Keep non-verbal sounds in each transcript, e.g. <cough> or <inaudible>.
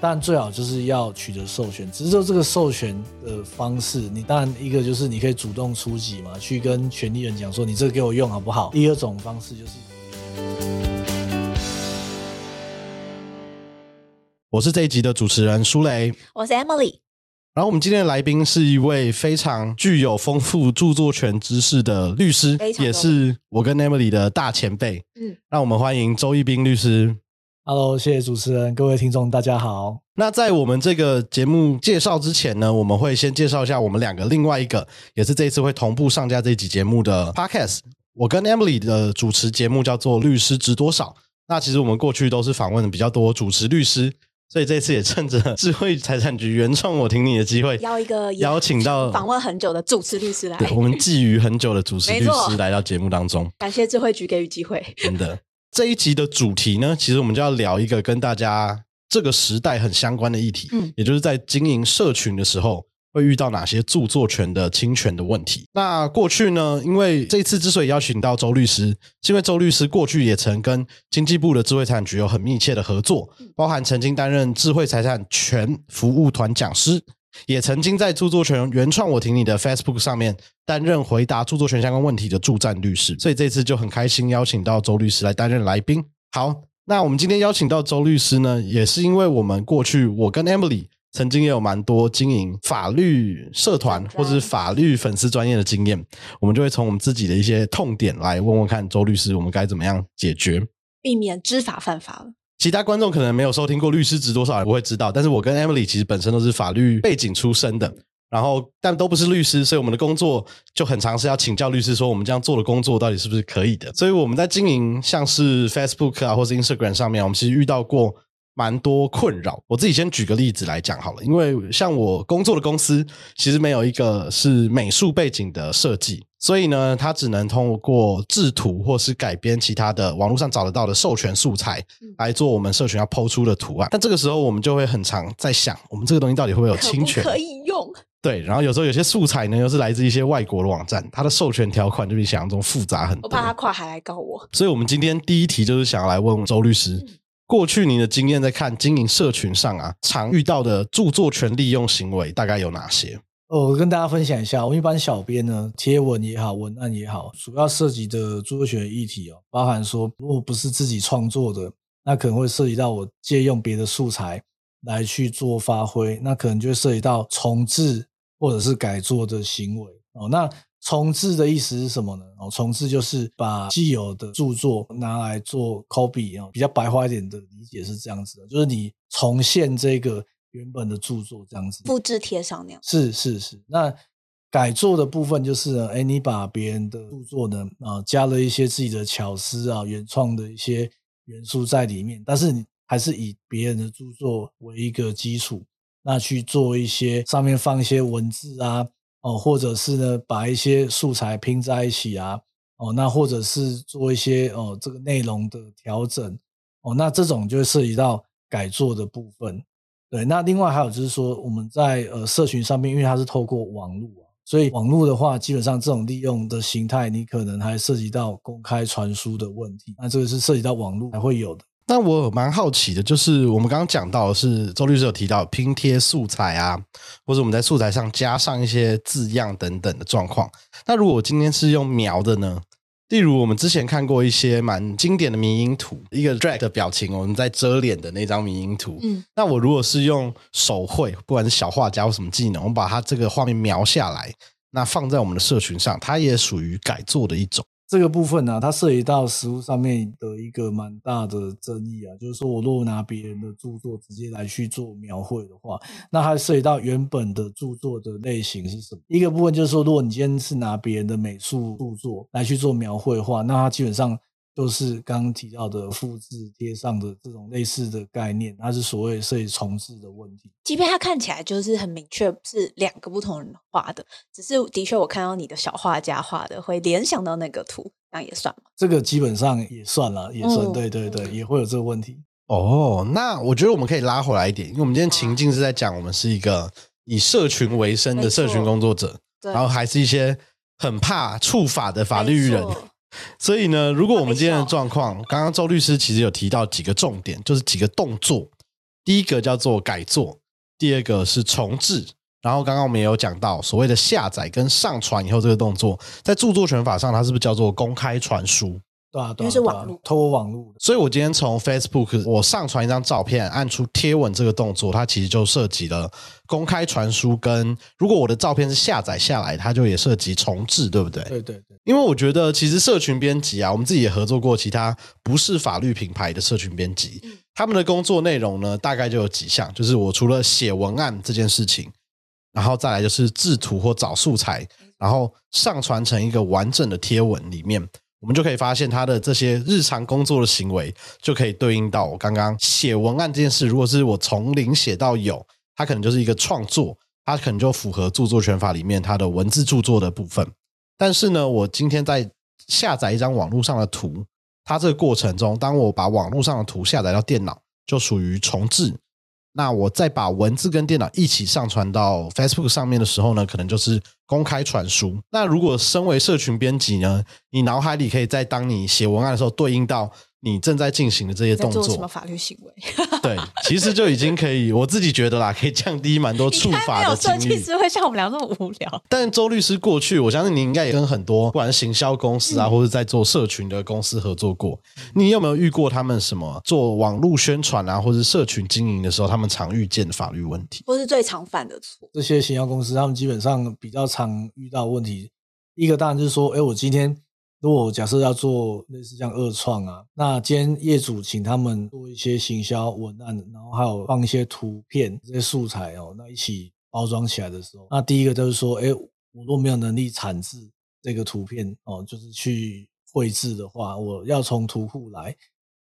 但最好就是要取得授权。只是说这个授权的方式，你当然一个就是你可以主动出击嘛，去跟权利人讲说你这个给我用好不好？第二种方式就是，我是这一集的主持人舒雷，我是 Emily。然后我们今天的来宾是一位非常具有丰富著作权知识的律师，也是我跟 Emily 的大前辈。嗯，让我们欢迎周一斌律师。Hello，谢谢主持人，各位听众，大家好。那在我们这个节目介绍之前呢，我们会先介绍一下我们两个另外一个，也是这一次会同步上架这集节目的 Podcast。我跟 Emily 的主持节目叫做《律师值多少》。那其实我们过去都是访问的比较多主持律师。所以这次也趁着智慧财产局原创我听你的机会，邀一个邀请到访问很久的主持律师来，我们觊觎很久的主持律师来到节目当中。感谢智慧局给予机会。真的，这一集的主题呢，其实我们就要聊一个跟大家这个时代很相关的议题，嗯，也就是在经营社群的时候。会遇到哪些著作权的侵权的问题？那过去呢？因为这次之所以邀请到周律师，是因为周律师过去也曾跟经济部的智慧财产局有很密切的合作，包含曾经担任智慧财产权服务团讲师，也曾经在著作权原创我听你的 Facebook 上面担任回答著作权相关问题的助战律师。所以这次就很开心邀请到周律师来担任来宾。好，那我们今天邀请到周律师呢，也是因为我们过去我跟 Emily。曾经也有蛮多经营法律社团或者是法律粉丝专业的经验，我们就会从我们自己的一些痛点来问问看周律师，我们该怎么样解决，避免知法犯法了。其他观众可能没有收听过律师值多少，不会知道。但是我跟 Emily 其实本身都是法律背景出身的，然后但都不是律师，所以我们的工作就很常是要请教律师，说我们这样做的工作到底是不是可以的。所以我们在经营像是 Facebook 啊或是 Instagram 上面，我们其实遇到过。蛮多困扰，我自己先举个例子来讲好了。因为像我工作的公司，其实没有一个是美术背景的设计，所以呢，它只能通过制图或是改编其他的网络上找得到的授权素材来做我们社群要抛出的图案。但这个时候，我们就会很常在想，我们这个东西到底会不会有侵权？可以用？对。然后有时候有些素材呢，又是来自一些外国的网站，它的授权条款就比想象中复杂很多。我怕他跨海来告我。所以，我们今天第一题就是想要来问周律师。过去你的经验在看经营社群上啊，常遇到的著作权利用行为大概有哪些？我跟大家分享一下，我一般小编呢，贴文也好，文案也好，主要涉及的著作权议题哦，包含说如果不是自己创作的，那可能会涉及到我借用别的素材来去做发挥，那可能就会涉及到重置或者是改作的行为哦。那重置的意思是什么呢？哦，重置就是把既有的著作拿来做 copy 啊，比较白话一点的理解是这样子的，就是你重现这个原本的著作这样子，复制贴上那样。是是是，那改作的部分就是呢，哎，你把别人的著作呢啊，加了一些自己的巧思啊、原创的一些元素在里面，但是你还是以别人的著作为一个基础，那去做一些上面放一些文字啊。哦，或者是呢，把一些素材拼在一起啊，哦，那或者是做一些哦这个内容的调整，哦，那这种就会涉及到改作的部分。对，那另外还有就是说，我们在呃社群上面，因为它是透过网络啊，所以网络的话，基本上这种利用的形态，你可能还涉及到公开传输的问题，那这个是涉及到网络才会有的。那我蛮好奇的，就是我们刚刚讲到的是周律师有提到拼贴素材啊，或者我们在素材上加上一些字样等等的状况。那如果今天是用描的呢？例如我们之前看过一些蛮经典的迷因图，一个 drag 的表情，我们在遮脸的那张迷因图。嗯，那我如果是用手绘，不管是小画家或什么技能，我们把它这个画面描下来，那放在我们的社群上，它也属于改作的一种。这个部分呢，它涉及到实物上面的一个蛮大的争议啊，就是说我如果拿别人的著作直接来去做描绘的话，那它涉及到原本的著作的类型是什么？一个部分就是说，如果你今天是拿别人的美术著作来去做描绘的话，那它基本上。就是刚刚提到的复制贴上的这种类似的概念，它是所谓涉及重置的问题。即便它看起来就是很明确是两个不同人画的，只是的确我看到你的小画家画的，会联想到那个图，那也算吗？这个基本上也算了，也算对对对，也会有这个问题。哦，那我觉得我们可以拉回来一点，因为我们今天情境是在讲我们是一个以社群为生的社群工作者，然后还是一些很怕触法的法律人。所以呢，如果我们今天的状况，刚刚周律师其实有提到几个重点，就是几个动作。第一个叫做改作，第二个是重置。然后刚刚我们也有讲到所谓的下载跟上传以后这个动作，在著作权法上它是不是叫做公开传输？对啊，因为是网络，透过网络。所以我今天从 Facebook 我上传一张照片，按出贴文这个动作，它其实就涉及了公开传输。跟如果我的照片是下载下来，它就也涉及重置，对不？对对对。因为我觉得其实社群编辑啊，我们自己也合作过其他不是法律品牌的社群编辑，他们的工作内容呢，大概就有几项，就是我除了写文案这件事情，然后再来就是制图或找素材，然后上传成一个完整的贴文里面。我们就可以发现他的这些日常工作的行为，就可以对应到我刚刚写文案这件事。如果是我从零写到有，它可能就是一个创作，它可能就符合著作权法里面它的文字著作的部分。但是呢，我今天在下载一张网络上的图，它这个过程中，当我把网络上的图下载到电脑，就属于重置。那我再把文字跟电脑一起上传到 Facebook 上面的时候呢，可能就是公开传输。那如果身为社群编辑呢，你脑海里可以在当你写文案的时候对应到。你正在进行的这些动作，什么法律行为？对，其实就已经可以，我自己觉得啦，可以降低蛮多 <laughs> 触法的几率。设计师会像我们俩这么无聊。但周律师过去，我相信你应该也跟很多不管是行销公司啊，或者在做社群的公司合作过。你有没有遇过他们什么做网络宣传啊，或者社群经营的时候，他们常遇见的法律问题，或是最常犯的错？这些行销公司他们基本上比较常遇到问题，一个当然就是说，哎，我今天。如果假设要做类似像二创啊，那今天业主请他们做一些行销文案，然后还有放一些图片这些素材哦，那一起包装起来的时候，那第一个就是说，哎，我若没有能力产制这个图片哦，就是去绘制的话，我要从图库来，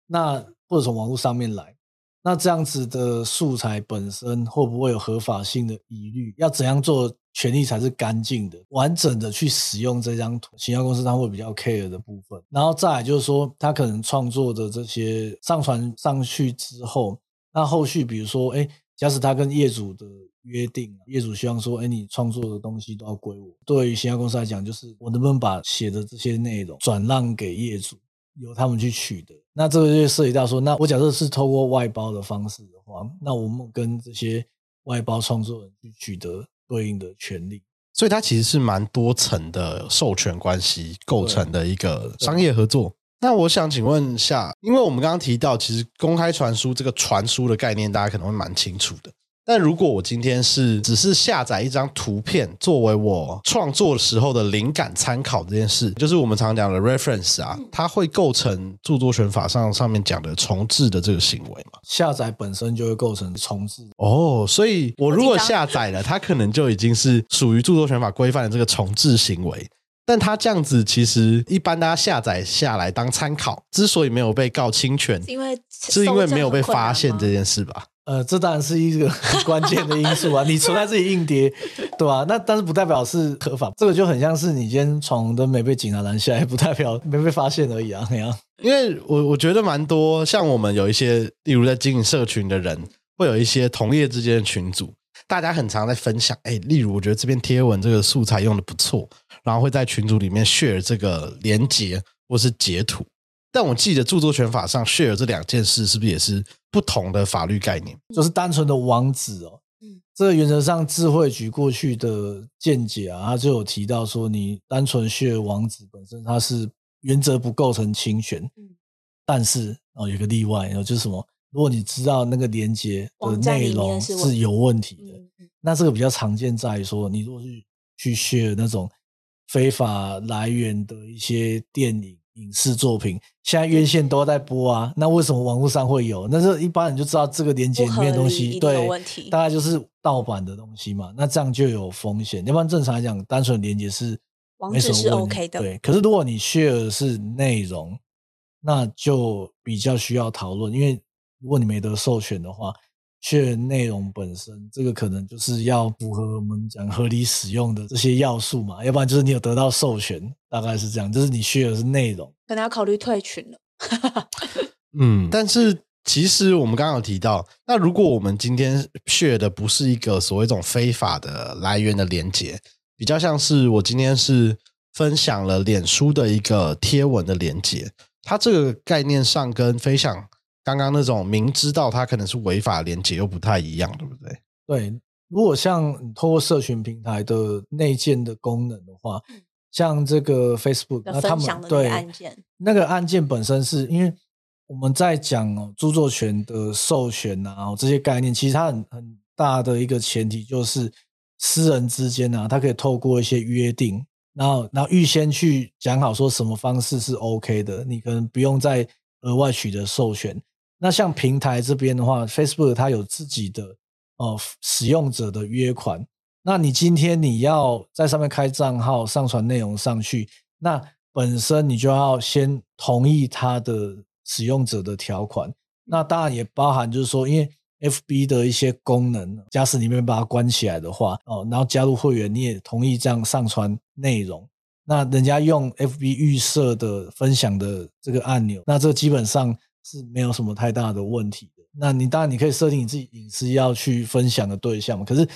那或者从网络上面来。那这样子的素材本身会不会有合法性的疑虑？要怎样做权利才是干净的、完整的去使用这张图？行销公司它会比较 care 的部分。然后再来就是说，他可能创作的这些上传上去之后，那后续比如说，哎，假使他跟业主的约定，业主希望说，哎，你创作的东西都要归我。对于行销公司来讲，就是我能不能把写的这些内容转让给业主？由他们去取得，那这个就涉及到说，那我假设是透过外包的方式的话，那我们跟这些外包创作人去取得对应的权利，所以它其实是蛮多层的授权关系构成的一个商业合作。那我想请问一下，因为我们刚刚提到，其实公开传输这个传输的概念，大家可能会蛮清楚的。但如果我今天是只是下载一张图片作为我创作时候的灵感参考这件事，就是我们常讲的 reference 啊，它会构成著作权法上上面讲的重置的这个行为嘛？下载本身就会构成重置哦，所以我如果下载了，它可能就已经是属于著作权法规范的这个重置行为。但它这样子，其实一般大家下载下来当参考，之所以没有被告侵权，因为是因为没有被发现这件事吧？呃，这当然是一个 <laughs> 很关键的因素啊！你存在自己硬碟，对吧？那但是不代表是合法，这个就很像是你今天闯红灯没被警察拦下来，不代表没被发现而已啊！那样，因为我我觉得蛮多，像我们有一些，例如在经营社群的人，会有一些同业之间的群组，大家很常在分享，哎，例如我觉得这篇贴文这个素材用的不错，然后会在群组里面 share 这个连接或是截图。但我记得著作权法上 share 这两件事是不是也是不同的法律概念？就是单纯的网址哦。嗯，这个原则上智慧局过去的见解啊，他就有提到说，你单纯 share 网址本身它是原则不构成侵权。嗯，但是哦有个例外，然后就是什么？如果你知道那个连接的内容是有问题的，那这个比较常见在于说，你如果是去 share 那种非法来源的一些电影。影视作品现在院线都在播啊，那为什么网络上会有？那是一般人就知道这个连接里面的东西对，大概就是盗版的东西嘛。那这样就有风险。要不然正常来讲，单纯连接是没什么问题。对，可是如果你 share 是内容，那就比较需要讨论，因为如果你没得授权的话。确内容本身，这个可能就是要符合我们讲合理使用的这些要素嘛，要不然就是你有得到授权，大概是这样，就是你需的是内容，可能要考虑退群了。<laughs> 嗯，但是其实我们刚刚有提到，那如果我们今天 share 的不是一个所谓一种非法的来源的连接，比较像是我今天是分享了脸书的一个贴文的连接，它这个概念上跟分享。刚刚那种明知道它可能是违法连接又不太一样，对不对？对，如果像透过社群平台的内建的功能的话，像这个 Facebook，那他们对案件那个案件本身是因为我们在讲哦著作权的授权啊这些概念，其实它很很大的一个前提就是私人之间啊，它可以透过一些约定。然后，然后预先去讲好说什么方式是 OK 的，你可能不用再额外取得授权。那像平台这边的话，Facebook 它有自己的呃使用者的约款。那你今天你要在上面开账号上传内容上去，那本身你就要先同意它的使用者的条款。那当然也包含就是说，因为 FB 的一些功能，假使你没把它关起来的话，哦，然后加入会员，你也同意这样上传内容，那人家用 FB 预设的分享的这个按钮，那这基本上是没有什么太大的问题的。那你当然你可以设定你自己隐私要去分享的对象嘛，可是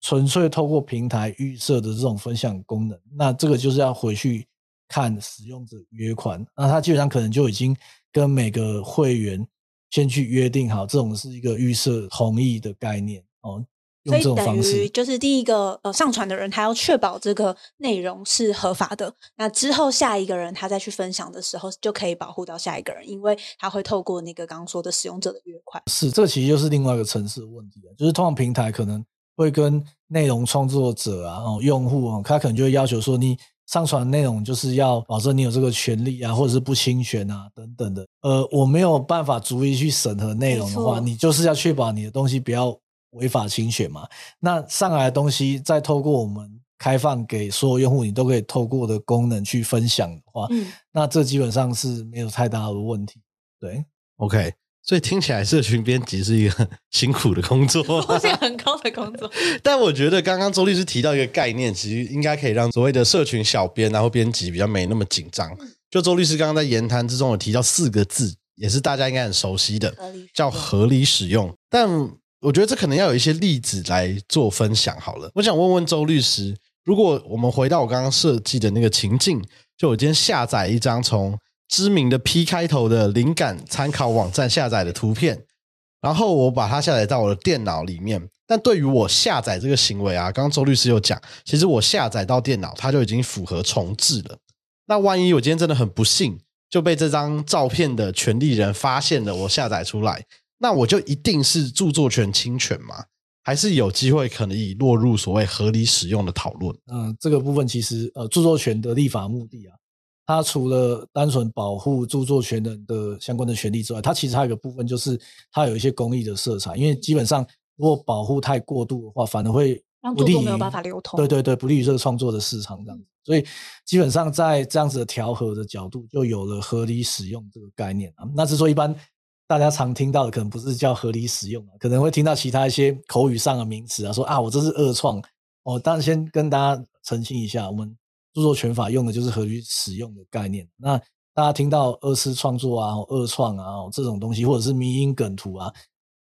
纯粹透过平台预设的这种分享功能，那这个就是要回去看使用者约款，那他基本上可能就已经跟每个会员。先去约定好，这种是一个预设同意的概念哦。用这种方式，就是第一个呃上传的人，他要确保这个内容是合法的。那之后下一个人他再去分享的时候，就可以保护到下一个人，因为他会透过那个刚刚说的使用者的约款。是，这其实就是另外一个层次的问题就是通常平台可能会跟内容创作者啊、哦用户啊，他可能就会要求说你。上传内容就是要保证你有这个权利啊，或者是不侵权啊等等的。呃，我没有办法逐一去审核内容的话，你就是要确保你的东西不要违法侵权嘛。那上来的东西再透过我们开放给所有用户，你都可以透过的功能去分享的话，嗯，那这基本上是没有太大的问题。对，OK。所以听起来，社群编辑是一个 <laughs> 辛苦的工作，风 <laughs> 险很高的工作。但我觉得刚刚周律师提到一个概念，其实应该可以让所谓的社群小编然后编辑比较没那么紧张。就周律师刚刚在言谈之中有提到四个字，也是大家应该很熟悉的，叫合理使用。但我觉得这可能要有一些例子来做分享。好了，我想问问周律师，如果我们回到我刚刚设计的那个情境，就我今天下载一张从。知名的 P 开头的灵感参考网站下载的图片，然后我把它下载到我的电脑里面。但对于我下载这个行为啊，刚刚周律师有讲，其实我下载到电脑，它就已经符合重置了。那万一我今天真的很不幸就被这张照片的权利人发现了我下载出来，那我就一定是著作权侵权吗？还是有机会可能以落入所谓合理使用的讨论？嗯，这个部分其实呃，著作权的立法目的啊。它除了单纯保护著作权人的相关的权利之外，它其实还有一个部分，就是它有一些公益的色彩。因为基本上，如果保护太过度的话，反而会不利于没有办法流通。对对对，不利于这个创作的市场这样子。所以基本上在这样子的调和的角度，就有了合理使用这个概念啊。那是说一般大家常听到的，可能不是叫合理使用啊，可能会听到其他一些口语上的名词啊，说啊，我这是恶创。哦，当然先跟大家澄清一下，我们。著作权法用的就是合理使用的概念。那大家听到二次创作啊、二创啊这种东西，或者是迷因梗图啊，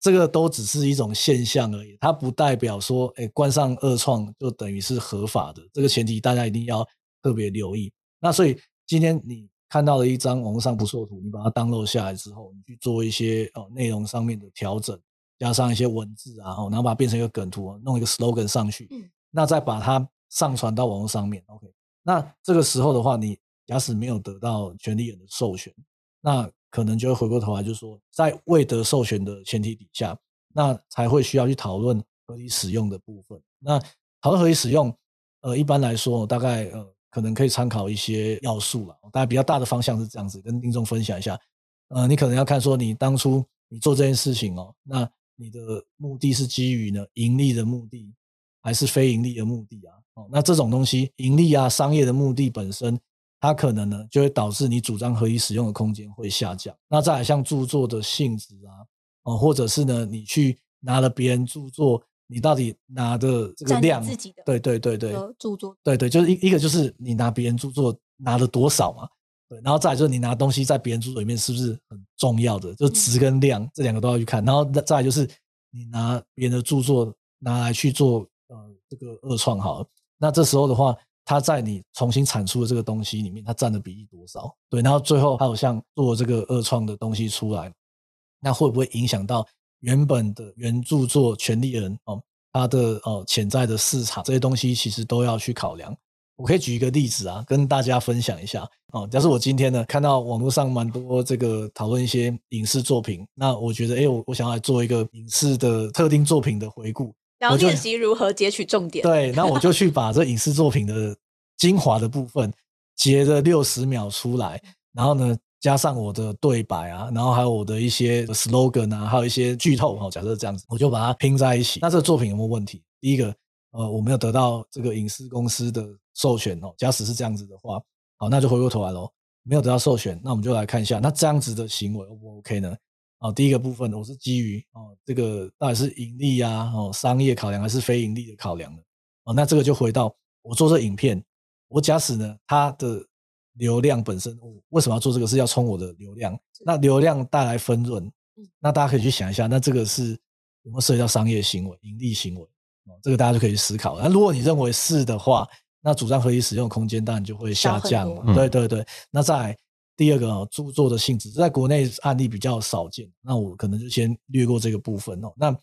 这个都只是一种现象而已，它不代表说，哎，冠上二创就等于是合法的。这个前提大家一定要特别留意。那所以今天你看到了一张网络上不错图，你把它 download 下来之后，你去做一些哦内容上面的调整，加上一些文字啊，然后把它变成一个梗图，弄一个 slogan 上去，那再把它上传到网络上面，OK。那这个时候的话，你假使没有得到权利人的授权，那可能就会回过头来，就是说，在未得授权的前提底下，那才会需要去讨论合理使用的部分。那讨论合理使用，呃，一般来说，大概呃，可能可以参考一些要素了。大概比较大的方向是这样子，跟听众分享一下。呃，你可能要看说，你当初你做这件事情哦，那你的目的是基于呢盈利的目的，还是非盈利的目的啊？哦，那这种东西，盈利啊，商业的目的本身，它可能呢，就会导致你主张合理使用的空间会下降。那再来像著作的性质啊，哦，或者是呢，你去拿了别人著作，你到底拿的这个量，自己的，对对对对，著作，对对，就是一一个就是你拿别人著作拿了多少嘛，对，然后再就是你拿东西在别人著作里面是不是很重要的，就值跟量这两个都要去看。然后再就是你拿别人的著作拿来去做呃这个二创好。那这时候的话，它在你重新产出的这个东西里面，它占的比例多少？对，然后最后还有像做这个二创的东西出来，那会不会影响到原本的原著作权利人哦，他的哦潜在的市场这些东西，其实都要去考量。我可以举一个例子啊，跟大家分享一下哦。假设我今天呢看到网络上蛮多这个讨论一些影视作品，那我觉得哎，我我想要来做一个影视的特定作品的回顾，然后练习如何截取重点。对，那我就 <laughs> 去把这影视作品的精华的部分截了六十秒出来，然后呢。加上我的对白啊，然后还有我的一些 slogan 啊，还有一些剧透哈。假设这样子，我就把它拼在一起。那这个作品有没有问题？第一个，呃，我没有得到这个影视公司的授权哦。假使是这样子的话，好，那就回过头来喽，没有得到授权，那我们就来看一下，那这样子的行为 O 不 OK 呢？哦，第一个部分，我是基于哦，这个到底是盈利啊，哦，商业考量还是非盈利的考量呢？哦，那这个就回到我做这影片，我假使呢，它的。流量本身，我为什么要做这个？是要冲我的流量。那流量带来分润，那大家可以去想一下，那这个是有没有涉及到商业行为、盈利行为？哦，这个大家就可以去思考。那如果你认为是的话，那主张合理使用空间当然就会下降。对对对。那在第二个著作的性质，在国内案例比较少见，那我可能就先略过这个部分哦。那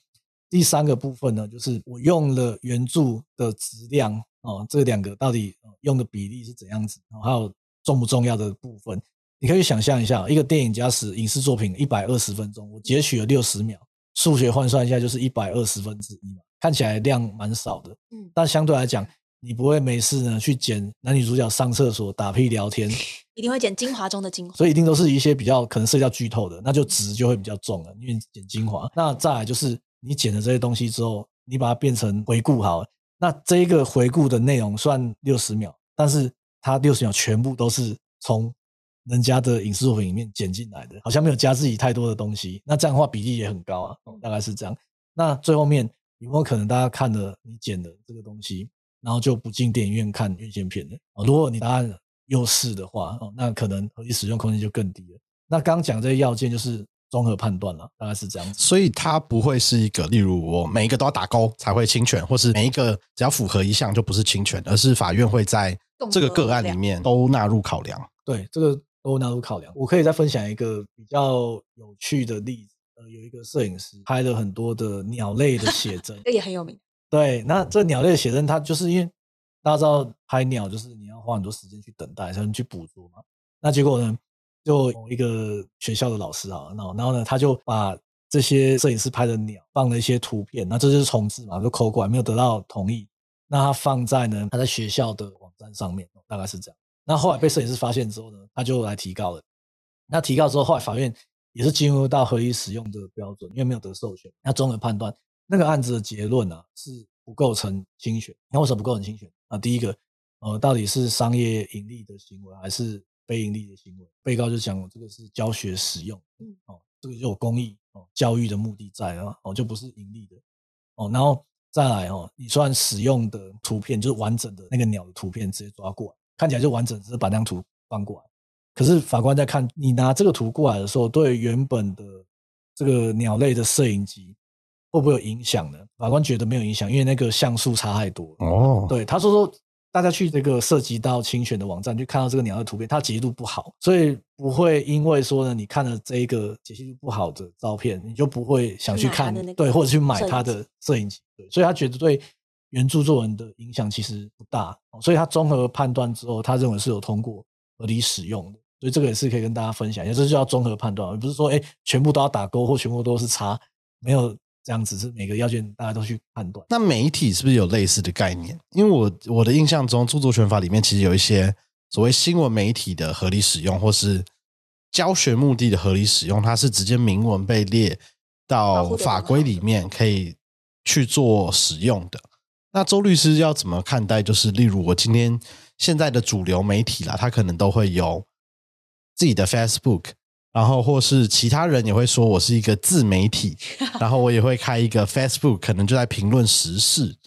第三个部分呢，就是我用了原著的质量哦，这两个到底用的比例是怎样子？还有。重不重要的部分，你可以想象一下，一个电影加时影视作品一百二十分钟，我截取了六十秒，数学换算一下就是一百二十分之一嘛，看起来量蛮少的，嗯，但相对来讲，你不会没事呢去剪男女主角上厕所打屁聊天，一定会剪精华中的精华，所以一定都是一些比较可能涉及到剧透的，那就值就会比较重了，因为剪精华。那再来就是你剪了这些东西之后，你把它变成回顾好，那这一个回顾的内容算六十秒，但是。它六十秒全部都是从人家的影视作品里面剪进来的，好像没有加自己太多的东西。那这样的话比例也很高啊，大概是这样。那最后面有没有可能大家看了你剪的这个东西，然后就不进电影院看院线片的？如果你答案又是的话，那可能合理使用空间就更低了。那刚讲这些要件就是综合判断了，大概是这样子。所以它不会是一个，例如我每一个都要打勾才会侵权，或是每一个只要符合一项就不是侵权，而是法院会在。这个个案里面都纳入考量，对，这个都纳入考量。我可以再分享一个比较有趣的例子，呃，有一个摄影师拍了很多的鸟类的写真，这 <laughs> 也很有名。对，那这鸟类的写真，它就是因为大家知道拍鸟就是你要花很多时间去等待才能去捕捉嘛。那结果呢，就一个学校的老师啊，然后然后呢，他就把这些摄影师拍的鸟放了一些图片，那这就是重置嘛，就抠过来没有得到同意，那他放在呢他在学校的网站。上面大概是这样，那后来被摄影师发现之后呢，他就来提告了。那提告之后，后来法院也是进入到合理使用的标准，因为没有得授权，那综合判断那个案子的结论啊是不构成侵权。那为什么不构成侵权？啊，第一个，呃，到底是商业盈利的行为还是非盈利的行为？被告就讲这个是教学使用，嗯，哦，这个就有公益哦，教育的目的在啊，哦，就不是盈利的，哦，然后。再来哦，你算使用的图片就是完整的那个鸟的图片，直接抓过来，看起来就完整，只是把那张图翻过来。可是法官在看你拿这个图过来的时候，对原本的这个鸟类的摄影机会不会有影响呢？法官觉得没有影响，因为那个像素差太多。哦，对，他说说。大家去这个涉及到侵权的网站，去看到这个鸟的图片，它解析度不好，所以不会因为说呢，你看了这一个解析度不好的照片，你就不会想去看，对，或者去买它的摄影机，对，所以他觉得对原著作文的影响其实不大，所以他综合判断之后，他认为是有通过合理使用的，所以这个也是可以跟大家分享一下，这就叫综合判断，而不是说哎，全部都要打勾或全部都是叉，没有。这样子是每个要件大家都去判断。那媒体是不是有类似的概念？因为我我的印象中，著作权法里面其实有一些所谓新闻媒体的合理使用，或是教学目的的合理使用，它是直接明文被列到法规里面可以去做使用的。那周律师要怎么看待？就是例如我今天现在的主流媒体啦，它可能都会有自己的 Facebook。然后或是其他人也会说我是一个自媒体，<laughs> 然后我也会开一个 Facebook，可能就在评论时事。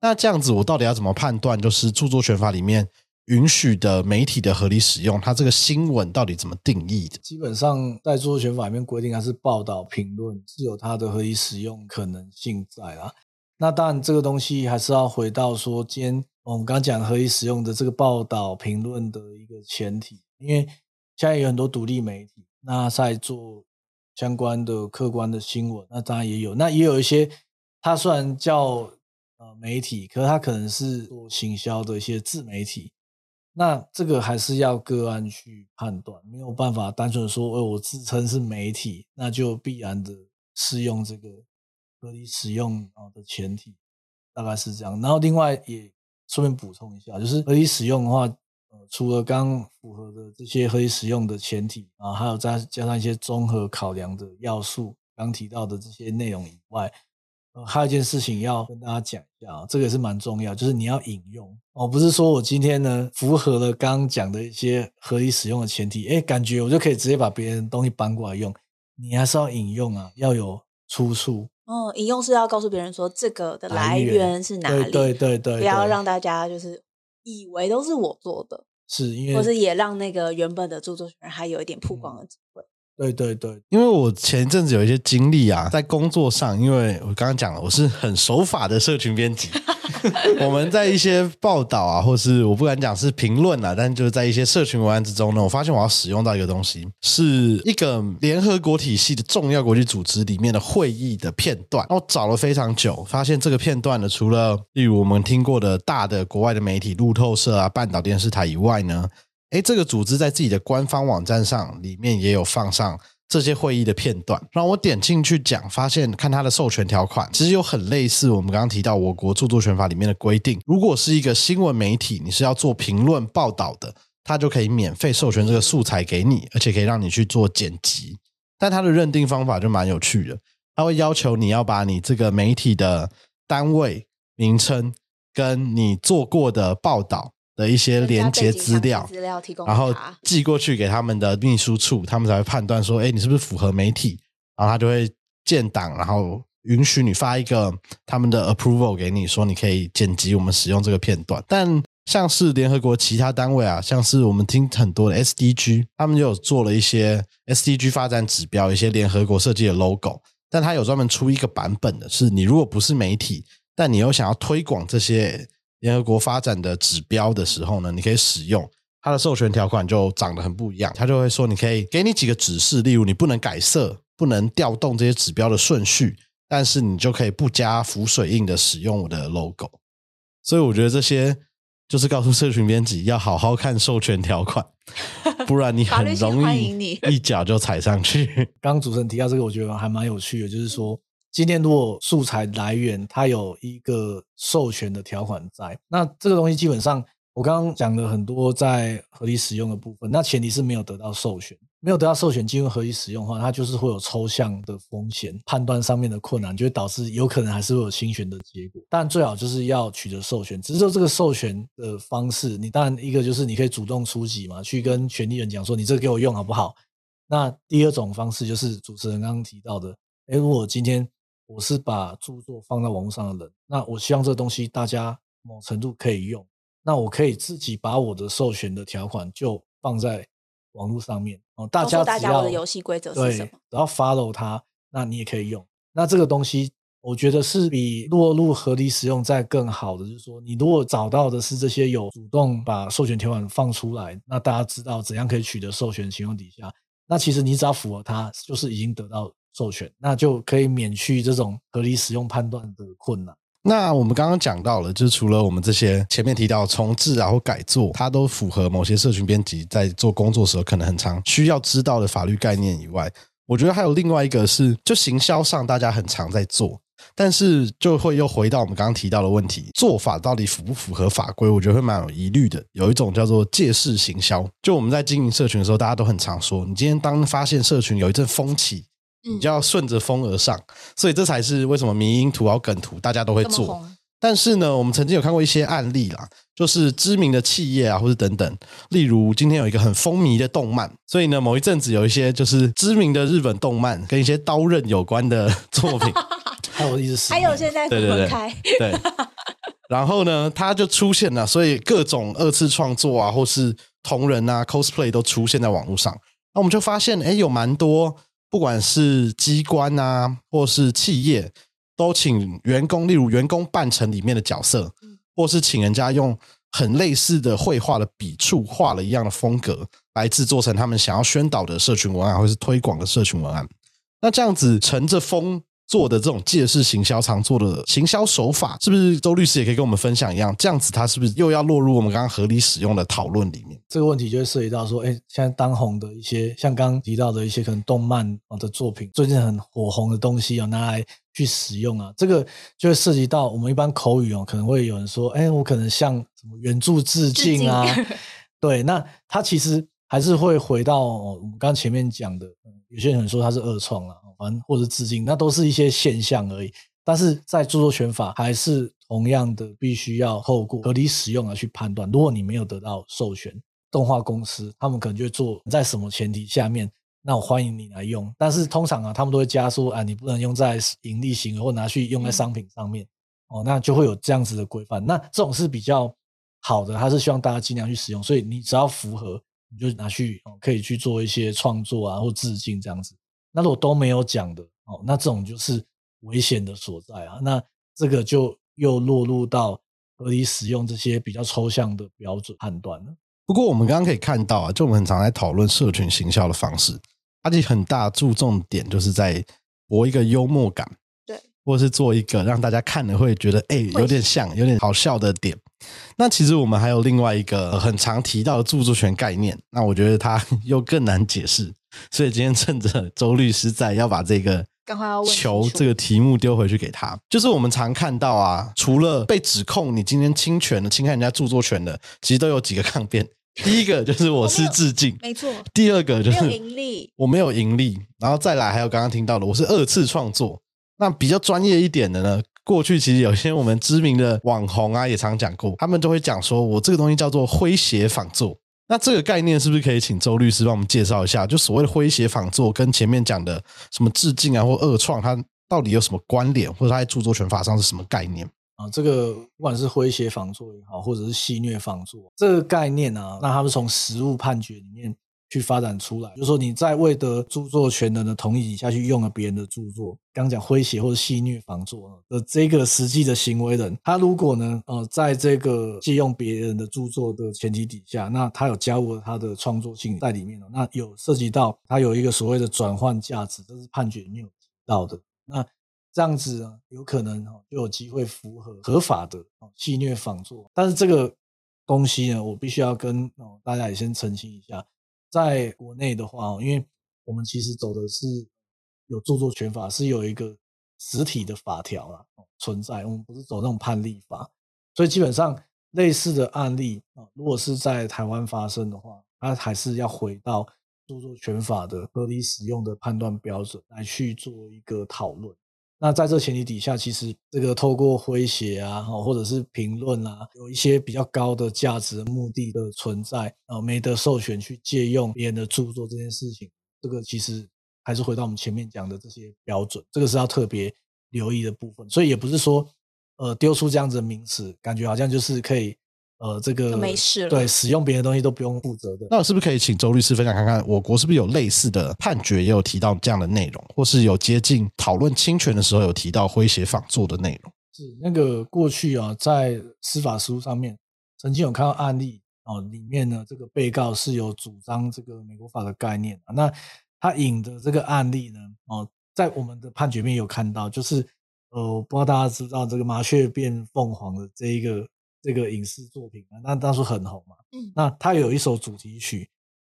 那这样子，我到底要怎么判断？就是著作权法里面允许的媒体的合理使用，它这个新闻到底怎么定义的？基本上在著作权法里面规定，它是报道评论是有它的合理使用可能性在啊。那当然，这个东西还是要回到说，今天我们刚刚讲合理使用的这个报道评论的一个前提，因为现在有很多独立媒体。那在做相关的客观的新闻，那当然也有。那也有一些，它虽然叫呃媒体，可是它可能是做行销的一些自媒体。那这个还是要个案去判断，没有办法单纯说，哦，我自称是媒体，那就必然的适用这个合理使用啊的前提，大概是这样。然后另外也顺便补充一下，就是合理使用的话，呃，除了刚符合的这些可以使用的前提啊，还有再加上一些综合考量的要素，刚提到的这些内容以外。还有一件事情要跟大家讲一下啊，这个也是蛮重要，就是你要引用哦，不是说我今天呢符合了刚刚讲的一些合理使用的前提，哎，感觉我就可以直接把别人东西搬过来用，你还是要引用啊，要有出处。哦，引用是要告诉别人说这个的来源是哪里，对对对，不要让大家就是以为都是我做的，是因为，或是也让那个原本的著作权人还有一点曝光的机会。对对对，因为我前一阵子有一些经历啊，在工作上，因为我刚刚讲了，我是很守法的社群编辑。<laughs> 我们在一些报道啊，或是我不敢讲是评论啊，但就是在一些社群文案之中呢，我发现我要使用到一个东西，是一个联合国体系的重要国际组织里面的会议的片段。我找了非常久，发现这个片段呢，除了例如我们听过的大的国外的媒体路透社啊、半岛电视台以外呢。哎，这个组织在自己的官方网站上里面也有放上这些会议的片段，让我点进去讲，发现看它的授权条款，其实有很类似我们刚刚提到我国著作权法里面的规定。如果是一个新闻媒体，你是要做评论报道的，它就可以免费授权这个素材给你，而且可以让你去做剪辑。但它的认定方法就蛮有趣的，它会要求你要把你这个媒体的单位名称跟你做过的报道。的一些连接资料，然后寄过去给他们的秘书处，他们才会判断说，哎，你是不是符合媒体？然后他就会建档，然后允许你发一个他们的 approval 给你，说你可以剪辑我们使用这个片段。但像是联合国其他单位啊，像是我们听很多的 SDG，他们就有做了一些 SDG 发展指标，一些联合国设计的 logo，但他有专门出一个版本的，是你如果不是媒体，但你又想要推广这些。联合国发展的指标的时候呢，你可以使用它的授权条款就长得很不一样。它就会说，你可以给你几个指示，例如你不能改色，不能调动这些指标的顺序，但是你就可以不加浮水印的使用我的 logo。所以我觉得这些就是告诉社群编辑要好好看授权条款，<laughs> 不然你很容易一脚就踩上去。刚刚主持人提到这个，我觉得还蛮有趣的，就是说。今天如果素材来源它有一个授权的条款在，那这个东西基本上我刚刚讲了很多在合理使用的部分，那前提是没有得到授权，没有得到授权进入合理使用的话，它就是会有抽象的风险，判断上面的困难，就会导致有可能还是会有侵权的结果。但最好就是要取得授权，只是说这个授权的方式，你当然一个就是你可以主动出击嘛，去跟权利人讲说你这个给我用好不好？那第二种方式就是主持人刚刚提到的，哎，如果今天我是把著作放在网络上的人，那我希望这个东西大家某程度可以用，那我可以自己把我的授权的条款就放在网络上面哦，大家大家的游戏规则是什么？只要 follow 它，那你也可以用。那这个东西我觉得是比落入合理使用再更好的，就是说你如果找到的是这些有主动把授权条款放出来，那大家知道怎样可以取得授权情况底下，那其实你只要符合它，就是已经得到。授权，那就可以免去这种合理使用判断的困难。那我们刚刚讲到了，就是除了我们这些前面提到重置啊或改作，它都符合某些社群编辑在做工作时候可能很常需要知道的法律概念以外，我觉得还有另外一个是，就行销上大家很常在做，但是就会又回到我们刚刚提到的问题，做法到底符不符合法规？我觉得会蛮有疑虑的。有一种叫做借势行销，就我们在经营社群的时候，大家都很常说，你今天当发现社群有一阵风起。你就要顺着风而上，所以这才是为什么迷因图、啊梗图大家都会做。但是呢，我们曾经有看过一些案例啦，就是知名的企业啊，或者等等，例如今天有一个很风靡的动漫，所以呢，某一阵子有一些就是知名的日本动漫跟一些刀刃有关的 <laughs> 作品，<laughs> 还有一直还有现在分开，对，<laughs> 然后呢，它就出现了，所以各种二次创作啊，或是同人啊，cosplay 都出现在网络上，那我们就发现，哎，有蛮多。不管是机关啊，或是企业，都请员工，例如员工扮成里面的角色，或是请人家用很类似的绘画的笔触画了一样的风格，来制作成他们想要宣导的社群文案，或是推广的社群文案。那这样子乘着风。做的这种借势行销常做的行销手法，是不是周律师也可以跟我们分享一样？这样子，他是不是又要落入我们刚刚合理使用的讨论里面？这个问题就会涉及到说，哎，现在当红的一些，像刚刚提到的一些可能动漫的作品，最近很火红的东西啊，拿来去使用啊，这个就会涉及到我们一般口语哦，可能会有人说，哎，我可能向什么原著致敬啊，<laughs> 对，那他其实还是会回到我们刚前面讲的，有些人说他是二创啊。或者致敬，那都是一些现象而已。但是在著作权法还是同样的，必须要透过合理使用来去判断。如果你没有得到授权，动画公司他们可能就做在什么前提下面，那我欢迎你来用。但是通常啊，他们都会加说啊，你不能用在盈利行为或拿去用在商品上面哦，那就会有这样子的规范。那这种是比较好的，他是希望大家尽量去使用。所以你只要符合，你就拿去可以去做一些创作啊，或致敬这样子。那如果都没有讲的哦，那这种就是危险的所在啊。那这个就又落入到合理使用这些比较抽象的标准判断了。不过我们刚刚可以看到啊，就我们很常在讨论社群行销的方式，它其实很大注重点就是在博一个幽默感，对，或者是做一个让大家看了会觉得哎有点像、有点好笑的点。那其实我们还有另外一个很常提到的著作权概念，那我觉得它 <laughs> 又更难解释。所以今天趁着周律师在，要把这个求这个题目丢回去给他。就是我们常看到啊，除了被指控你今天侵权的、侵害人家著作权的，其实都有几个抗辩。第一个就是我是致敬，没错。第二个就是盈利，我没有盈利。然后再来还有刚刚听到的，我是二次创作。那比较专业一点的呢，过去其实有些我们知名的网红啊，也常讲过，他们就会讲说我这个东西叫做诙谐仿作。那这个概念是不是可以请周律师帮我们介绍一下？就所谓的诙谐仿作，跟前面讲的什么致敬啊或二创，它到底有什么关联，或者它在著作权法上是什么概念啊？这个不管是诙谐仿作也好，或者是戏虐仿作，这个概念啊，那他们从实物判决里面。去发展出来，就是说你在未得著作权人的同意底下去用了别人的著作，刚讲诙谐或者戏虐仿作的这个实际的行为人，他如果呢，呃，在这个借用别人的著作的前提底下，那他有加入他的创作性在里面，那有涉及到他有一个所谓的转换价值，这是判决没有提到的。那这样子呢，有可能哈就有机会符合合法的戏虐仿作，但是这个东西呢，我必须要跟大家也先澄清一下。在国内的话，因为我们其实走的是有著作权法，是有一个实体的法条啊存在，我们不是走那种判例法，所以基本上类似的案例啊，如果是在台湾发生的话，它还是要回到著作权法的合理使用的判断标准来去做一个讨论。那在这前提底下，其实这个透过诙谐啊，或者是评论啊，有一些比较高的价值目的的存在，呃，没得授权去借用别人的著作这件事情，这个其实还是回到我们前面讲的这些标准，这个是要特别留意的部分。所以也不是说，呃，丢出这样子的名词，感觉好像就是可以。呃，这个没事，对，使用别人的东西都不用负责的。那我是不是可以请周律师分享看看，我国是不是有类似的判决，也有提到这样的内容，或是有接近讨论侵权的时候有提到诙谐仿作的内容？是那个过去啊，在司法实务上面曾经有看到案例哦，里面呢，这个被告是有主张这个美国法的概念啊。那他引的这个案例呢，哦，在我们的判决面有看到，就是呃，不知道大家知道这个麻雀变凤凰的这一个。这个影视作品啊，那当初很红嘛。嗯，那他有一首主题曲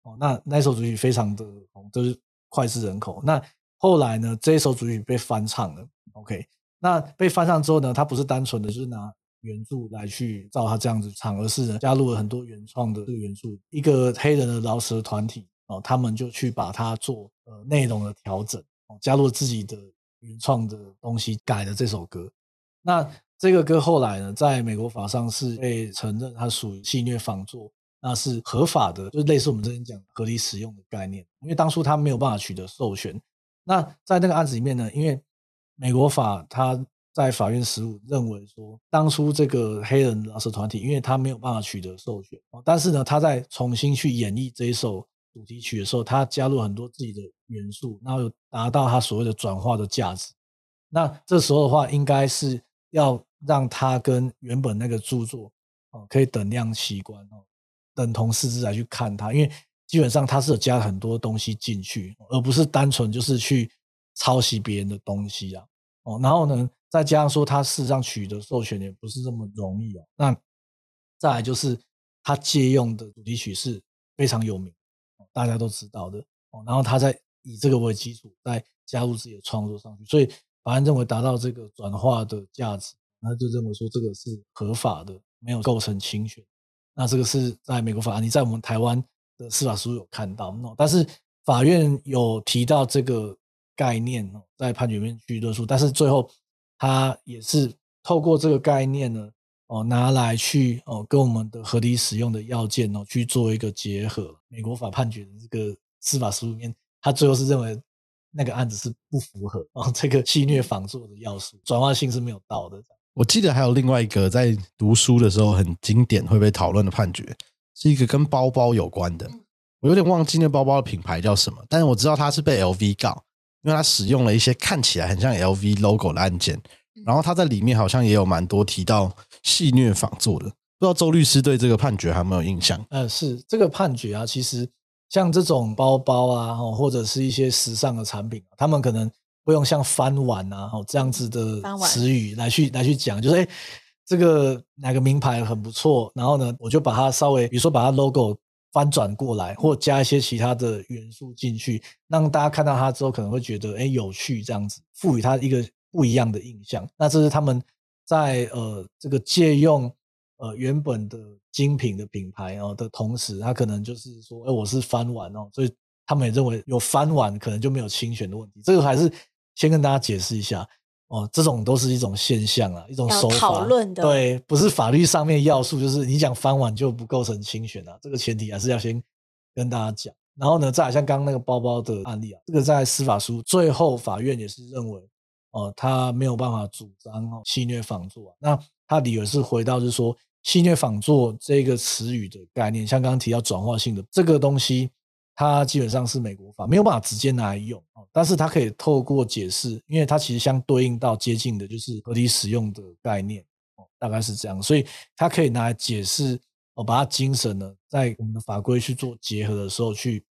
哦，那那首主题曲非常的红，就是脍炙人口。那后来呢，这一首主题曲被翻唱了。OK，那被翻唱之后呢，他不是单纯的就是拿原著来去照他这样子唱，而是呢加入了很多原创的这个元素。一个黑人的饶舌团体哦，他们就去把它做呃内容的调整哦，加入自己的原创的东西，改了这首歌。那这个歌后来呢，在美国法上是被承认它属于戏虐仿作，那是合法的，就类似我们之前讲合理使用的概念。因为当初他没有办法取得授权，那在那个案子里面呢，因为美国法他在法院实务认为说，当初这个黑人老师团体，因为他没有办法取得授权，但是呢，他在重新去演绎这一首主题曲的时候，他加入很多自己的元素，然后有达到他所谓的转化的价值。那这时候的话，应该是要。让它跟原本那个著作哦，可以等量齐观哦，等同视之来去看它，因为基本上它是有加很多东西进去，而不是单纯就是去抄袭别人的东西啊。哦，然后呢，再加上说他事实上取得授权也不是这么容易哦。那再来就是他借用的主题曲是非常有名，大家都知道的哦。然后他在以这个为基础，再加入自己的创作上去，所以法案认为达到这个转化的价值，那就认为说这个是合法的，没有构成侵权。那这个是在美国法案，你在我们台湾的司法书有看到，但是法院有提到这个概念哦，在判决里面去论述，但是最后他也是透过这个概念呢，哦拿来去哦跟我们的合理使用的要件哦去做一个结合。美国法判决的这个司法书里面，他最后是认为那个案子是不符合哦这个戏虐仿作的要素，转化性是没有到的。我记得还有另外一个在读书的时候很经典会被讨论的判决，是一个跟包包有关的。我有点忘记那包包的品牌叫什么，但是我知道它是被 LV 告，因为它使用了一些看起来很像 LV logo 的按键。然后它在里面好像也有蛮多提到戏虐仿作的。不知道周律师对这个判决有没有印象？呃，是这个判决啊，其实像这种包包啊，或者是一些时尚的产品，他们可能。不用像翻碗啊，哦这样子的词语来去来去讲，就是哎，这个哪个名牌很不错，然后呢，我就把它稍微，比如说把它 logo 翻转过来，或加一些其他的元素进去，让大家看到它之后可能会觉得哎有趣，这样子赋予它一个不一样的印象。那这是他们在呃这个借用呃原本的精品的品牌哦的同时，他可能就是说，哎，我是翻碗哦，所以他们也认为有翻碗可能就没有侵权的问题。这个还是。先跟大家解释一下哦，这种都是一种现象啊，一种手法。对，不是法律上面要素，就是你讲翻碗就不构成侵权啊。这个前提还是要先跟大家讲。然后呢，再像刚刚那个包包的案例啊，这个在司法书最后法院也是认为，哦，他没有办法主张哦戏虐仿作。那他理由是回到就是说，戏虐仿作这个词语的概念，像刚刚提到转化性的这个东西。它基本上是美国法，没有办法直接拿来用但是它可以透过解释，因为它其实相对应到接近的就是合理使用的概念，大概是这样，所以它可以拿来解释哦，把它精神呢在我们的法规去做结合的时候，去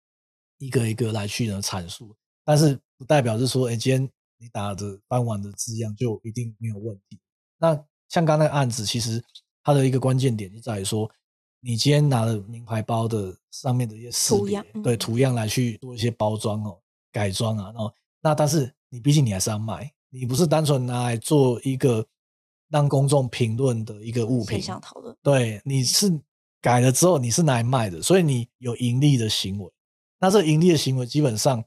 一个一个来去呢阐述，但是不代表是说，哎，今天你打的翻完的字样就一定没有问题。那像刚那个案子，其实它的一个关键点就在于说。你今天拿了名牌包的上面的一些图样，对图样来去做一些包装哦，改装啊，然后那但是你毕竟你还是要卖，你不是单纯拿来做一个让公众评论的一个物品。想讨论。对，你是改了之后你是拿来卖的，所以你有盈利的行为。那这盈利的行为基本上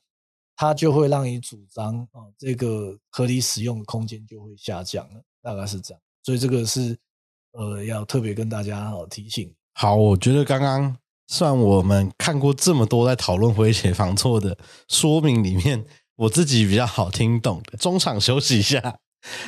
它就会让你主张啊，这个合理使用的空间就会下降了，大概是这样。所以这个是呃要特别跟大家好提醒。好，我觉得刚刚算我们看过这么多在讨论回写房错的说明里面，我自己比较好听懂。中场休息一下，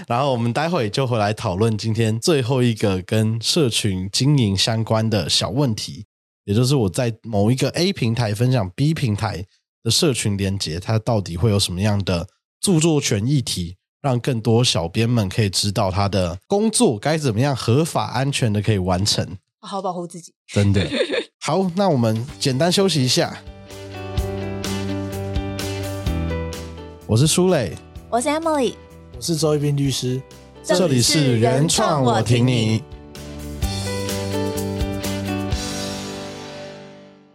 然后我们待会就回来讨论今天最后一个跟社群经营相关的小问题，也就是我在某一个 A 平台分享 B 平台的社群连接，它到底会有什么样的著作权议题，让更多小编们可以知道他的工作该怎么样合法安全的可以完成。好好保护自己，真的 <laughs> 好。那我们简单休息一下。我是舒磊，我是 Emily，我是周一斌律师。这里是原创，我挺你。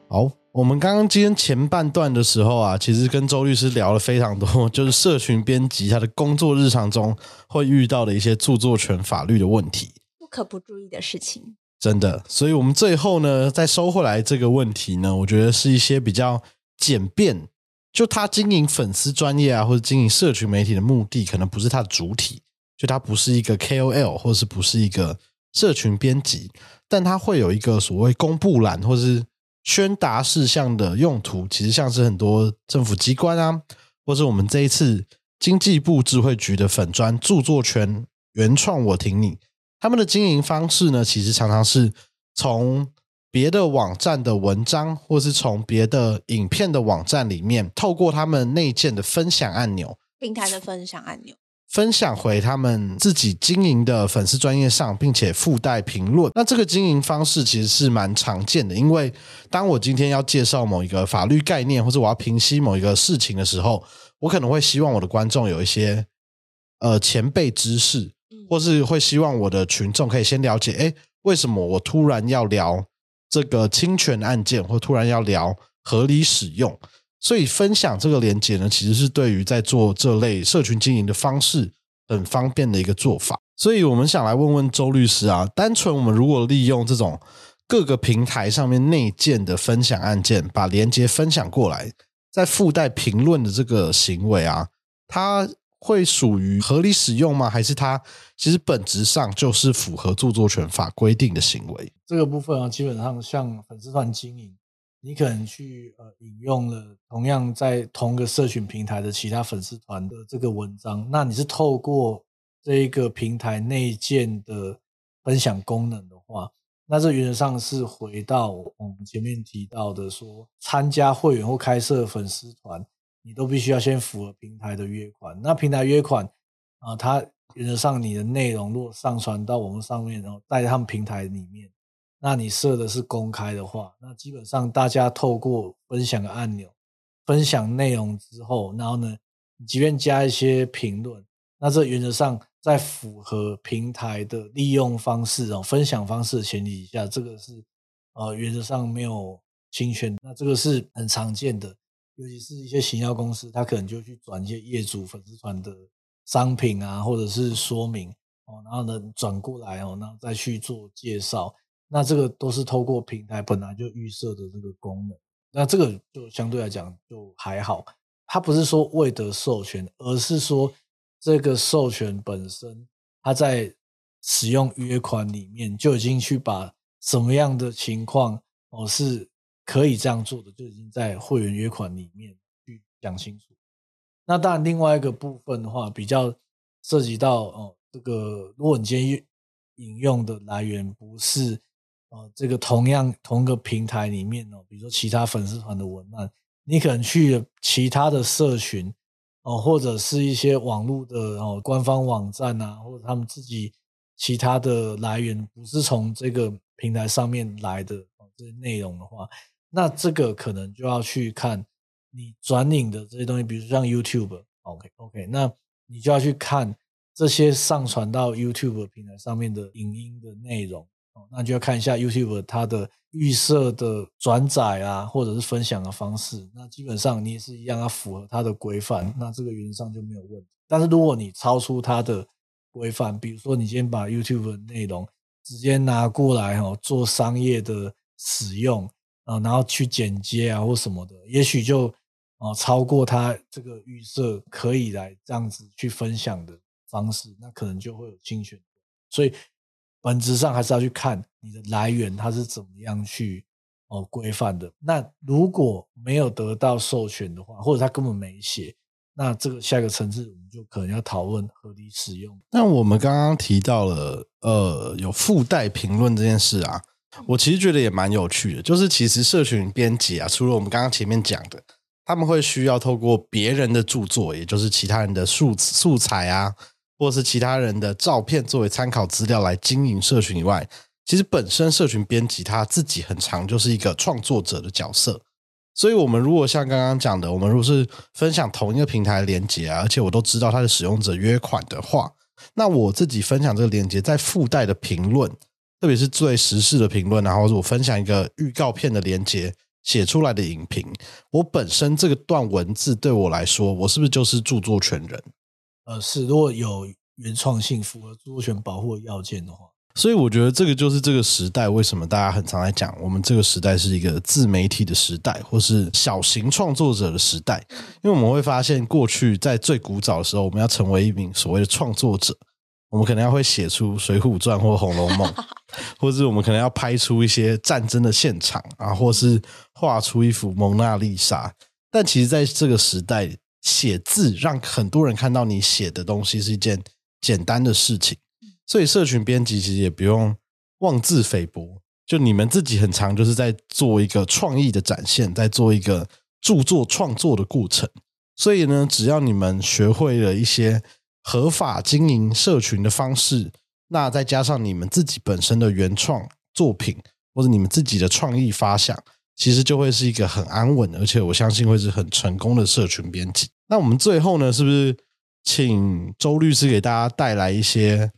好，我们刚刚今天前半段的时候啊，其实跟周律师聊了非常多，<laughs> 就是社群编辑他的工作日常中会遇到的一些著作权法律的问题，不可不注意的事情。真的，所以我们最后呢，再收回来这个问题呢，我觉得是一些比较简便。就他经营粉丝专业啊，或者经营社群媒体的目的，可能不是他的主体，就他不是一个 KOL，或者是不是一个社群编辑，但他会有一个所谓公布栏或是宣达事项的用途。其实像是很多政府机关啊，或是我们这一次经济部智慧局的粉专著作权原创，我挺你。他们的经营方式呢，其实常常是从别的网站的文章，或是从别的影片的网站里面，透过他们内建的分享按钮，平台的分享按钮，分享回他们自己经营的粉丝专业上，并且附带评论。那这个经营方式其实是蛮常见的，因为当我今天要介绍某一个法律概念，或者我要平息某一个事情的时候，我可能会希望我的观众有一些呃前辈知识，或是会希望我的群众可以先了解，哎，为什么我突然要聊这个侵权案件，或突然要聊合理使用？所以分享这个连接呢，其实是对于在做这类社群经营的方式很方便的一个做法。所以我们想来问问周律师啊，单纯我们如果利用这种各个平台上面内建的分享案件，把连接分享过来，再附带评论的这个行为啊，它会属于合理使用吗？还是它其实本质上就是符合著作权法规定的行为？这个部分啊，基本上像粉丝团经营。你可能去呃引用了同样在同个社群平台的其他粉丝团的这个文章，那你是透过这一个平台内建的分享功能的话，那这原则上是回到我们前面提到的说，参加会员或开设粉丝团，你都必须要先符合平台的约款。那平台约款啊，它原则上你的内容如果上传到我们上面，然后在他们平台里面。那你设的是公开的话，那基本上大家透过分享的按钮分享内容之后，然后呢，你即便加一些评论，那这原则上在符合平台的利用方式哦，分享方式的前提下，这个是呃原则上没有侵权。那这个是很常见的，尤其是一些行销公司，他可能就去转一些业主粉丝团的商品啊，或者是说明哦，然后呢转过来哦，然后再去做介绍。那这个都是透过平台本来就预设的这个功能，那这个就相对来讲就还好，它不是说未得授权，而是说这个授权本身，它在使用约款里面就已经去把什么样的情况哦是可以这样做的，就已经在会员约款里面去讲清楚。那当然，另外一个部分的话，比较涉及到哦，这个如果你今天引用的来源不是。哦，这个同样同个平台里面哦，比如说其他粉丝团的文案，你可能去其他的社群哦，或者是一些网络的哦官方网站啊，或者他们自己其他的来源不是从这个平台上面来的，这些内容的话，那这个可能就要去看你转领的这些东西，比如像 YouTube，OK OK，那你就要去看这些上传到 YouTube 平台上面的影音的内容哦。那就要看一下 YouTube 它的预设的转载啊，或者是分享的方式。那基本上你也是一样，要符合它的规范。那这个原则上就没有问题。但是如果你超出它的规范，比如说你先把 YouTube 的内容直接拿过来哦，做商业的使用啊，然后去剪接啊或什么的，也许就哦超过他这个预设可以来这样子去分享的方式，那可能就会有侵权。所以。本质上还是要去看你的来源，它是怎么样去哦规范的。那如果没有得到授权的话，或者他根本没写，那这个下一个层次我们就可能要讨论合理使用。那我们刚刚提到了呃有附带评论这件事啊，我其实觉得也蛮有趣的。就是其实社群编辑啊，除了我们刚刚前面讲的，他们会需要透过别人的著作，也就是其他人的素素材啊。或是其他人的照片作为参考资料来经营社群以外，其实本身社群编辑他自己很长就是一个创作者的角色。所以，我们如果像刚刚讲的，我们如果是分享同一个平台连接啊，而且我都知道它的使用者约款的话，那我自己分享这个连接，在附带的评论，特别是最时事的评论，然后我分享一个预告片的连接写出来的影评，我本身这个段文字对我来说，我是不是就是著作权人？呃，是如果有原创性、符合著作权保护的要件的话，所以我觉得这个就是这个时代为什么大家很常来讲，我们这个时代是一个自媒体的时代，或是小型创作者的时代。因为我们会发现，过去在最古早的时候，我们要成为一名所谓的创作者，我们可能要会写出《水浒传》或《红楼梦》，<laughs> 或是我们可能要拍出一些战争的现场啊，或是画出一幅蒙娜丽莎。但其实，在这个时代，写字让很多人看到你写的东西是一件简单的事情，所以社群编辑其实也不用妄自菲薄，就你们自己很长就是在做一个创意的展现，在做一个著作创作的过程。所以呢，只要你们学会了一些合法经营社群的方式，那再加上你们自己本身的原创作品或者你们自己的创意发想，其实就会是一个很安稳，而且我相信会是很成功的社群编辑。那我们最后呢，是不是请周律师给大家带来一些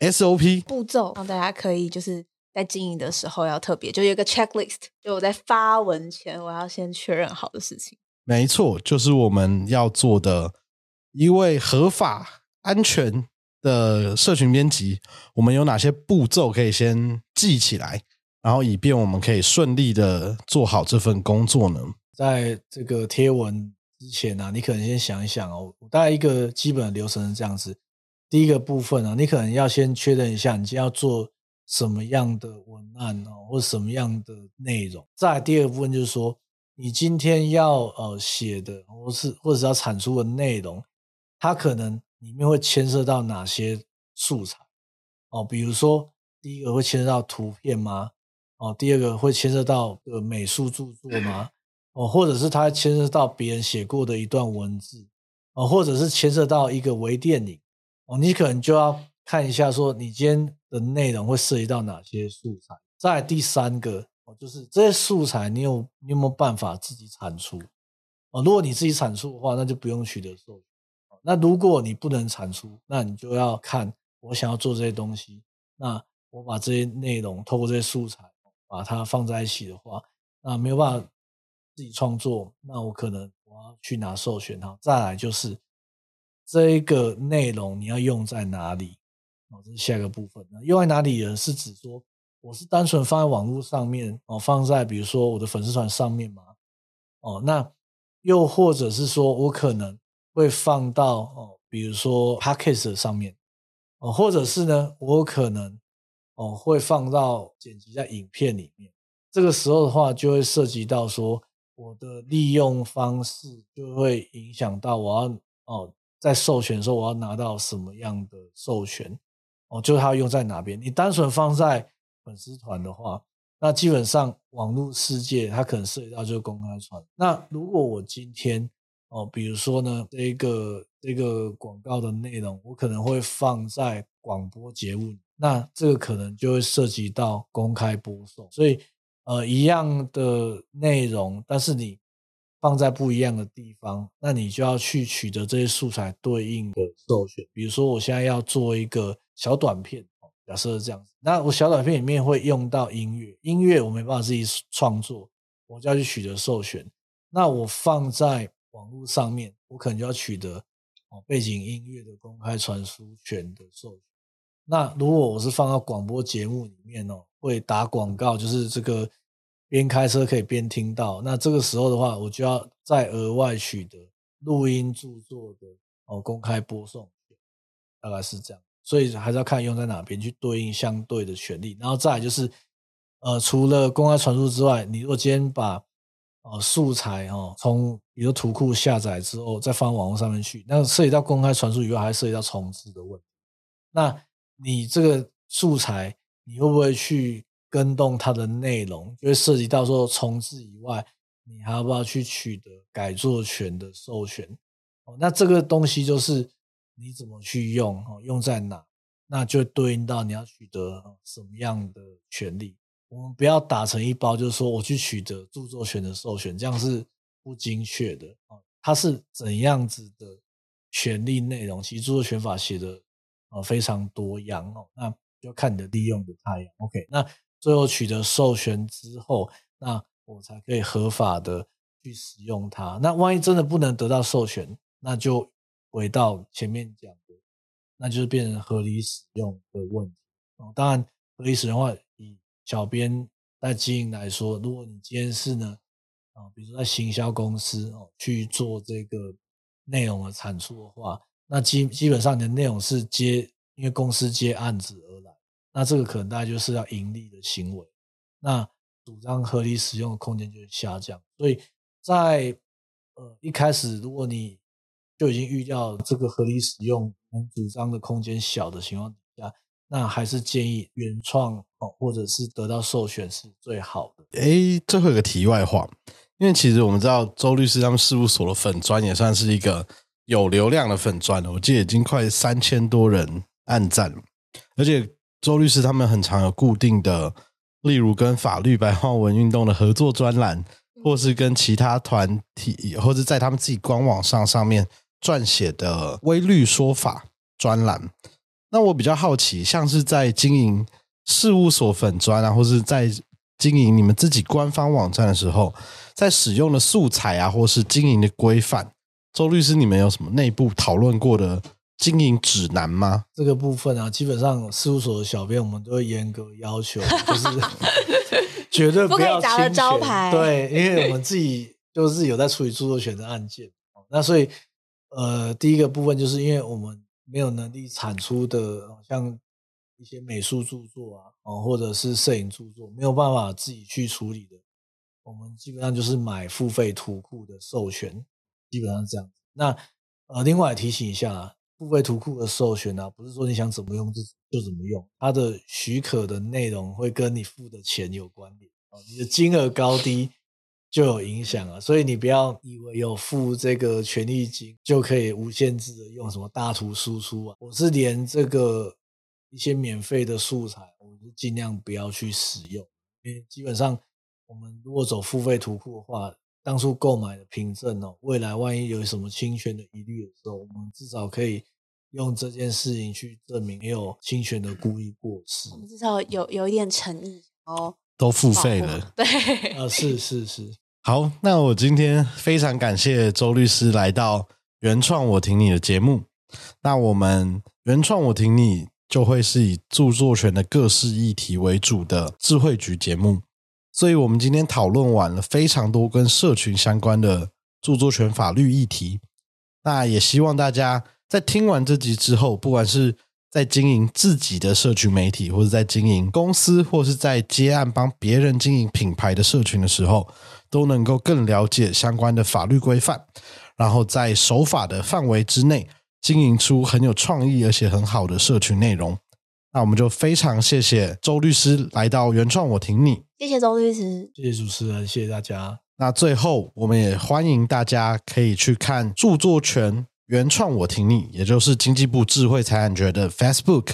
SOP 步骤，让大家可以就是在经营的时候要特别，就有一个 checklist，就我在发文前我要先确认好的事情。没错，就是我们要做的一位合法、安全的社群编辑。我们有哪些步骤可以先记起来，然后以便我们可以顺利的做好这份工作呢？在这个贴文之前呢，你可能先想一想哦，大概一个基本的流程是这样子：第一个部分呢，你可能要先确认一下你今天要做什么样的文案哦，或什么样的内容。再第二部分就是说。你今天要呃写的，或是或者是要产出的内容，它可能里面会牵涉到哪些素材哦？比如说，第一个会牵涉到图片吗？哦，第二个会牵涉到呃美术著作吗？哦，或者是它牵涉到别人写过的一段文字哦，或者是牵涉到一个微电影哦，你可能就要看一下，说你今天的内容会涉及到哪些素材。再第三个。哦，就是这些素材，你有你有没有办法自己产出？哦，如果你自己产出的话，那就不用取得授权。那如果你不能产出，那你就要看我想要做这些东西，那我把这些内容透过这些素材把它放在一起的话，那没有办法自己创作，那我可能我要去拿授权哈。再来就是这一个内容你要用在哪里？哦，这是下一个部分。那用在哪里呢？是指说。我是单纯放在网络上面哦，放在比如说我的粉丝团上面嘛，哦，那又或者是说我可能会放到哦，比如说 podcast 上面哦，或者是呢，我可能哦会放到剪辑在影片里面。这个时候的话，就会涉及到说我的利用方式就会影响到我要哦在授权的时候我要拿到什么样的授权哦，就是它用在哪边。你单纯放在粉丝团的话，那基本上网络世界它可能涉及到就是公开传。那如果我今天哦，比如说呢，这个这个广告的内容，我可能会放在广播节目，那这个可能就会涉及到公开播送。所以呃，一样的内容，但是你放在不一样的地方，那你就要去取得这些素材对应的授权。比如说，我现在要做一个小短片。假设是这样子，那我小短片里面会用到音乐，音乐我没办法自己创作，我就要去取得授权。那我放在网络上面，我可能就要取得哦背景音乐的公开传输权的授权。那如果我是放到广播节目里面哦，会打广告，就是这个边开车可以边听到。那这个时候的话，我就要再额外取得录音著作的哦公开播送权，大概是这样。所以还是要看用在哪边去对应相对的权利，然后再就是，呃，除了公开传输之外，你如果今天把哦素材哦从比如图库下载之后再放网络上面去，那涉及到公开传输以外，还涉及到重置的问题。那你这个素材你会不会去跟动它的内容？就会涉及到说重置以外，你还要不要去取得改作权的授权？哦，那这个东西就是。你怎么去用？哦，用在哪？那就对应到你要取得什么样的权利。我们不要打成一包，就是说我去取得著作权的授权，这样是不精确的啊。它是怎样子的权利内容？其实著作权法写的呃非常多样哦。那就看你的利用的太阳。OK，那最后取得授权之后，那我才可以合法的去使用它。那万一真的不能得到授权，那就。回到前面讲的，那就是变成合理使用的问题哦。当然，合理使用的话，以小编在经营来说，如果你今天是呢，啊，比如说在行销公司哦去做这个内容的产出的话，那基基本上你的内容是接，因为公司接案子而来，那这个可能大概就是要盈利的行为，那主张合理使用的空间就会下降。所以在呃一开始，如果你就已经预料这个合理使用能主张的空间小的情况底下，那还是建议原创哦，或者是得到授权是最好的。哎，最后一个题外话，因为其实我们知道周律师他们事务所的粉砖也算是一个有流量的粉砖了，我记得已经快三千多人按赞了，而且周律师他们很常有固定的例如跟法律白话文运动的合作专栏，或是跟其他团体，或者在他们自己官网上上面撰写的微律说法专栏。那我比较好奇，像是在经营事务所粉砖啊，或是在经营你们自己官方网站的时候，在使用的素材啊，或是经营的规范，周律师，你们有什么内部讨论过的？经营指南吗？这个部分啊，基本上事务所的小编我们都会严格要求，就是 <laughs> 绝对不可以砸了招牌。对，因为我们自己就是有在处理著作权的案件，那所以呃，第一个部分就是因为我们没有能力产出的，像一些美术著作啊，哦，或者是摄影著作，没有办法自己去处理的，我们基本上就是买付费图库的授权，基本上这样。那呃，另外提醒一下。付费图库的授权啊，不是说你想怎么用就就怎么用，它的许可的内容会跟你付的钱有关联啊，你的金额高低就有影响啊，所以你不要以为有付这个权利金就可以无限制的用什么大图输出啊，我是连这个一些免费的素材，我是尽量不要去使用，因为基本上我们如果走付费图库的话。当初购买的凭证哦，未来万一有什么侵权的疑虑的时候，我们至少可以用这件事情去证明没有侵权的故意过失。至少有有一点诚意哦。都付费了，对啊，是是是。好，那我今天非常感谢周律师来到原创我挺你的节目。那我们原创我挺你就会是以著作权的各式议题为主的智慧局节目。所以，我们今天讨论完了非常多跟社群相关的著作权法律议题。那也希望大家在听完这集之后，不管是在经营自己的社群媒体，或者在经营公司，或是在接案帮别人经营品牌的社群的时候，都能够更了解相关的法律规范，然后在守法的范围之内，经营出很有创意而且很好的社群内容。那我们就非常谢谢周律师来到原创，我挺你。谢谢周律师，谢谢主持人，谢谢大家。那最后，我们也欢迎大家可以去看著作权原创，我挺你，也就是经济部智慧财产局的 Facebook，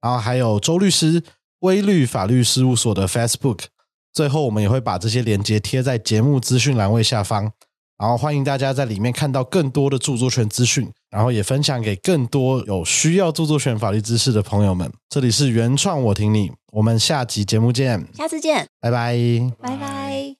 然后还有周律师威律法律事务所的 Facebook。最后，我们也会把这些链接贴在节目资讯栏位下方。然后欢迎大家在里面看到更多的著作权资讯，然后也分享给更多有需要著作权法律知识的朋友们。这里是原创，我听你，我们下集节目见，下次见，拜拜，拜拜。